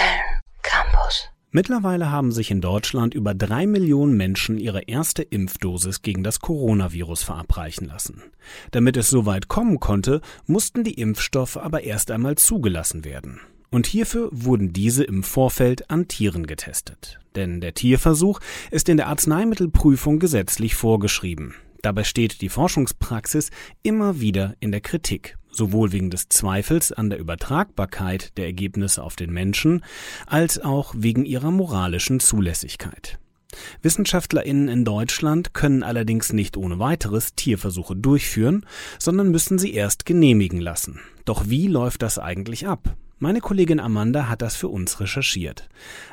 Köln Campus. Mittlerweile haben sich in Deutschland über drei Millionen Menschen ihre erste Impfdosis gegen das Coronavirus verabreichen lassen. Damit es so weit kommen konnte, mussten die Impfstoffe aber erst einmal zugelassen werden. Und hierfür wurden diese im Vorfeld an Tieren getestet. Denn der Tierversuch ist in der Arzneimittelprüfung gesetzlich vorgeschrieben. Dabei steht die Forschungspraxis immer wieder in der Kritik, sowohl wegen des Zweifels an der Übertragbarkeit der Ergebnisse auf den Menschen, als auch wegen ihrer moralischen Zulässigkeit. Wissenschaftlerinnen in Deutschland können allerdings nicht ohne weiteres Tierversuche durchführen, sondern müssen sie erst genehmigen lassen. Doch wie läuft das eigentlich ab? Meine Kollegin Amanda hat das für uns recherchiert.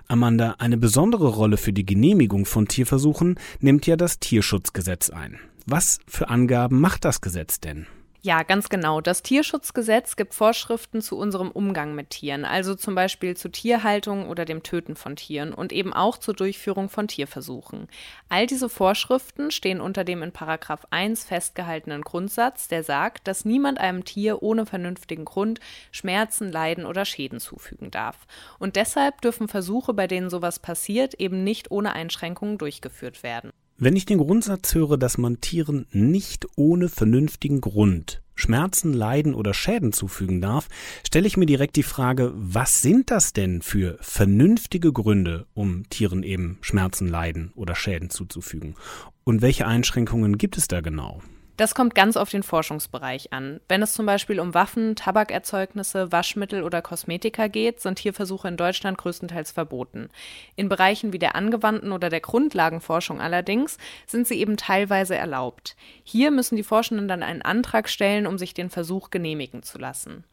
Amanda, eine besondere Rolle für die Genehmigung von Tierversuchen nimmt ja das Tierschutzgesetz ein. Was für Angaben macht das Gesetz denn? Ja, ganz genau. Das Tierschutzgesetz gibt Vorschriften zu unserem Umgang mit Tieren, also zum Beispiel zu Tierhaltung oder dem Töten von Tieren und eben auch zur Durchführung von Tierversuchen. All diese Vorschriften stehen unter dem in Paragraph 1 festgehaltenen Grundsatz, der sagt, dass niemand einem Tier ohne vernünftigen Grund Schmerzen, Leiden oder Schäden zufügen darf. Und deshalb dürfen Versuche, bei denen sowas passiert, eben nicht ohne Einschränkungen durchgeführt werden. Wenn ich den Grundsatz höre, dass man Tieren nicht ohne vernünftigen Grund Schmerzen, Leiden oder Schäden zufügen darf, stelle ich mir direkt die Frage, was sind das denn für vernünftige Gründe, um Tieren eben Schmerzen, Leiden oder Schäden zuzufügen? Und welche Einschränkungen gibt es da genau? Das kommt ganz auf den Forschungsbereich an. Wenn es zum Beispiel um Waffen, Tabakerzeugnisse, Waschmittel oder Kosmetika geht, sind Tierversuche in Deutschland größtenteils verboten. In Bereichen wie der angewandten oder der Grundlagenforschung allerdings sind sie eben teilweise erlaubt. Hier müssen die Forschenden dann einen Antrag stellen, um sich den Versuch genehmigen zu lassen.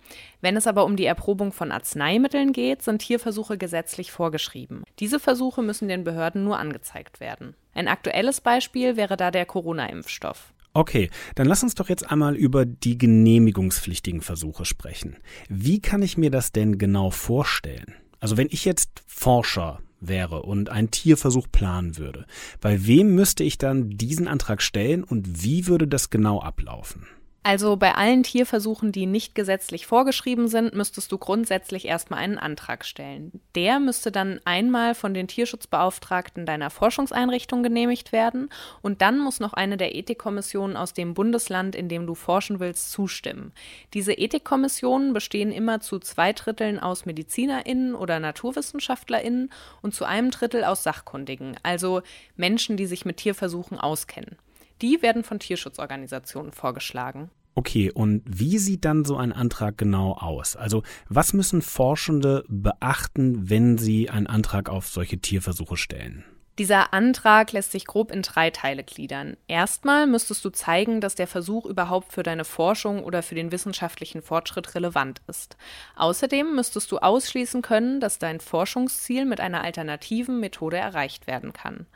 Wenn es aber um die Erprobung von Arzneimitteln geht, sind Tierversuche gesetzlich vorgeschrieben. Diese Versuche müssen den Behörden nur angezeigt werden. Ein aktuelles Beispiel wäre da der Corona-Impfstoff. Okay, dann lass uns doch jetzt einmal über die genehmigungspflichtigen Versuche sprechen. Wie kann ich mir das denn genau vorstellen? Also wenn ich jetzt Forscher wäre und einen Tierversuch planen würde, bei wem müsste ich dann diesen Antrag stellen und wie würde das genau ablaufen? Also bei allen Tierversuchen, die nicht gesetzlich vorgeschrieben sind, müsstest du grundsätzlich erstmal einen Antrag stellen. Der müsste dann einmal von den Tierschutzbeauftragten deiner Forschungseinrichtung genehmigt werden und dann muss noch eine der Ethikkommissionen aus dem Bundesland, in dem du forschen willst, zustimmen. Diese Ethikkommissionen bestehen immer zu zwei Dritteln aus MedizinerInnen oder NaturwissenschaftlerInnen und zu einem Drittel aus Sachkundigen, also Menschen, die sich mit Tierversuchen auskennen. Die werden von Tierschutzorganisationen vorgeschlagen. Okay, und wie sieht dann so ein Antrag genau aus? Also was müssen Forschende beachten, wenn sie einen Antrag auf solche Tierversuche stellen? Dieser Antrag lässt sich grob in drei Teile gliedern. Erstmal müsstest du zeigen, dass der Versuch überhaupt für deine Forschung oder für den wissenschaftlichen Fortschritt relevant ist. Außerdem müsstest du ausschließen können, dass dein Forschungsziel mit einer alternativen Methode erreicht werden kann.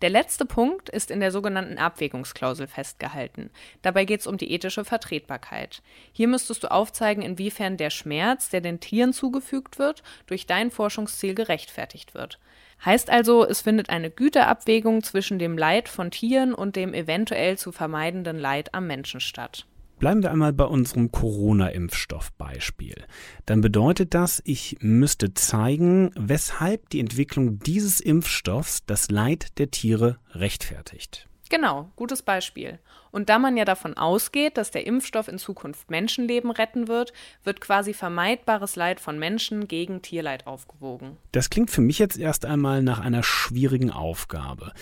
Der letzte Punkt ist in der sogenannten Abwägungsklausel festgehalten. Dabei geht es um die ethische Vertretbarkeit. Hier müsstest du aufzeigen, inwiefern der Schmerz, der den Tieren zugefügt wird, durch dein Forschungsziel gerechtfertigt wird. Heißt also, es findet eine Güterabwägung zwischen dem Leid von Tieren und dem eventuell zu vermeidenden Leid am Menschen statt. Bleiben wir einmal bei unserem Corona-Impfstoff-Beispiel. Dann bedeutet das, ich müsste zeigen, weshalb die Entwicklung dieses Impfstoffs das Leid der Tiere rechtfertigt. Genau, gutes Beispiel. Und da man ja davon ausgeht, dass der Impfstoff in Zukunft Menschenleben retten wird, wird quasi vermeidbares Leid von Menschen gegen Tierleid aufgewogen. Das klingt für mich jetzt erst einmal nach einer schwierigen Aufgabe.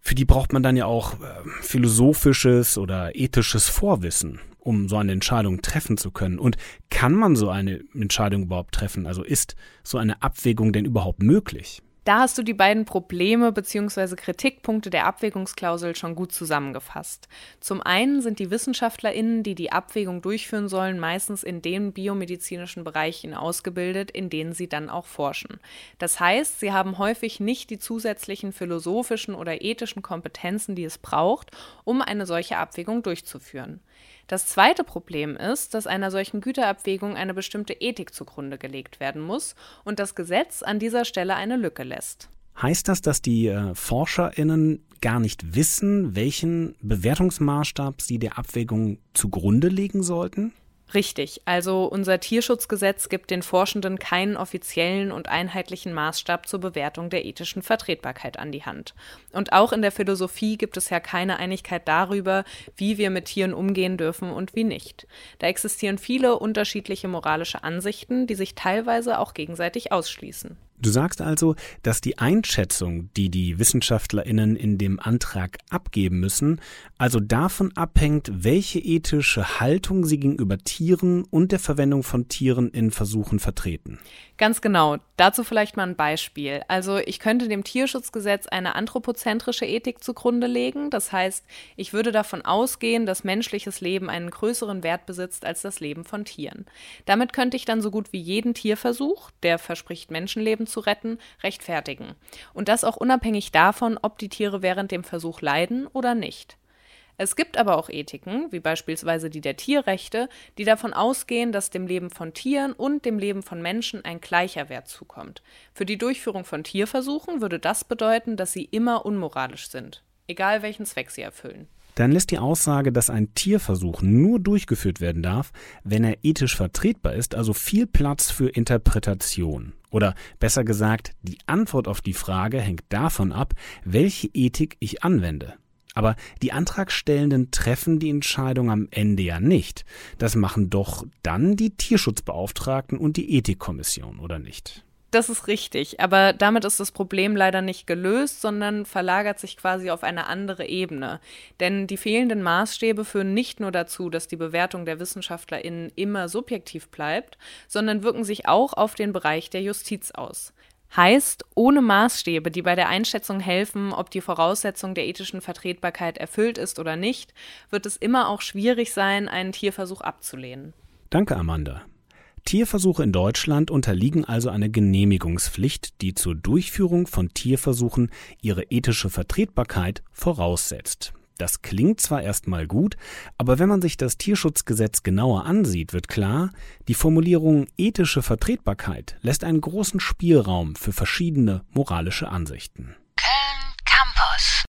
Für die braucht man dann ja auch äh, philosophisches oder ethisches Vorwissen, um so eine Entscheidung treffen zu können. Und kann man so eine Entscheidung überhaupt treffen? Also ist so eine Abwägung denn überhaupt möglich? Da hast du die beiden Probleme bzw. Kritikpunkte der Abwägungsklausel schon gut zusammengefasst. Zum einen sind die WissenschaftlerInnen, die die Abwägung durchführen sollen, meistens in den biomedizinischen Bereichen ausgebildet, in denen sie dann auch forschen. Das heißt, sie haben häufig nicht die zusätzlichen philosophischen oder ethischen Kompetenzen, die es braucht, um eine solche Abwägung durchzuführen. Das zweite Problem ist, dass einer solchen Güterabwägung eine bestimmte Ethik zugrunde gelegt werden muss und das Gesetz an dieser Stelle eine Lücke lässt. Heißt das, dass die äh, ForscherInnen gar nicht wissen, welchen Bewertungsmaßstab sie der Abwägung zugrunde legen sollten? Richtig, also unser Tierschutzgesetz gibt den Forschenden keinen offiziellen und einheitlichen Maßstab zur Bewertung der ethischen Vertretbarkeit an die Hand. Und auch in der Philosophie gibt es ja keine Einigkeit darüber, wie wir mit Tieren umgehen dürfen und wie nicht. Da existieren viele unterschiedliche moralische Ansichten, die sich teilweise auch gegenseitig ausschließen. Du sagst also, dass die Einschätzung, die die Wissenschaftlerinnen in dem Antrag abgeben müssen, also davon abhängt, welche ethische Haltung sie gegenüber Tieren und der Verwendung von Tieren in Versuchen vertreten. Ganz genau. Dazu vielleicht mal ein Beispiel. Also ich könnte dem Tierschutzgesetz eine anthropozentrische Ethik zugrunde legen. Das heißt, ich würde davon ausgehen, dass menschliches Leben einen größeren Wert besitzt als das Leben von Tieren. Damit könnte ich dann so gut wie jeden Tierversuch, der verspricht, Menschenleben zu retten, rechtfertigen. Und das auch unabhängig davon, ob die Tiere während dem Versuch leiden oder nicht. Es gibt aber auch Ethiken, wie beispielsweise die der Tierrechte, die davon ausgehen, dass dem Leben von Tieren und dem Leben von Menschen ein gleicher Wert zukommt. Für die Durchführung von Tierversuchen würde das bedeuten, dass sie immer unmoralisch sind, egal welchen Zweck sie erfüllen. Dann lässt die Aussage, dass ein Tierversuch nur durchgeführt werden darf, wenn er ethisch vertretbar ist, also viel Platz für Interpretation. Oder besser gesagt, die Antwort auf die Frage hängt davon ab, welche Ethik ich anwende. Aber die Antragstellenden treffen die Entscheidung am Ende ja nicht. Das machen doch dann die Tierschutzbeauftragten und die Ethikkommission, oder nicht? Das ist richtig, aber damit ist das Problem leider nicht gelöst, sondern verlagert sich quasi auf eine andere Ebene. Denn die fehlenden Maßstäbe führen nicht nur dazu, dass die Bewertung der WissenschaftlerInnen immer subjektiv bleibt, sondern wirken sich auch auf den Bereich der Justiz aus. Heißt, ohne Maßstäbe, die bei der Einschätzung helfen, ob die Voraussetzung der ethischen Vertretbarkeit erfüllt ist oder nicht, wird es immer auch schwierig sein, einen Tierversuch abzulehnen. Danke, Amanda. Tierversuche in Deutschland unterliegen also einer Genehmigungspflicht, die zur Durchführung von Tierversuchen ihre ethische Vertretbarkeit voraussetzt. Das klingt zwar erstmal gut, aber wenn man sich das Tierschutzgesetz genauer ansieht, wird klar, die Formulierung ethische Vertretbarkeit lässt einen großen Spielraum für verschiedene moralische Ansichten.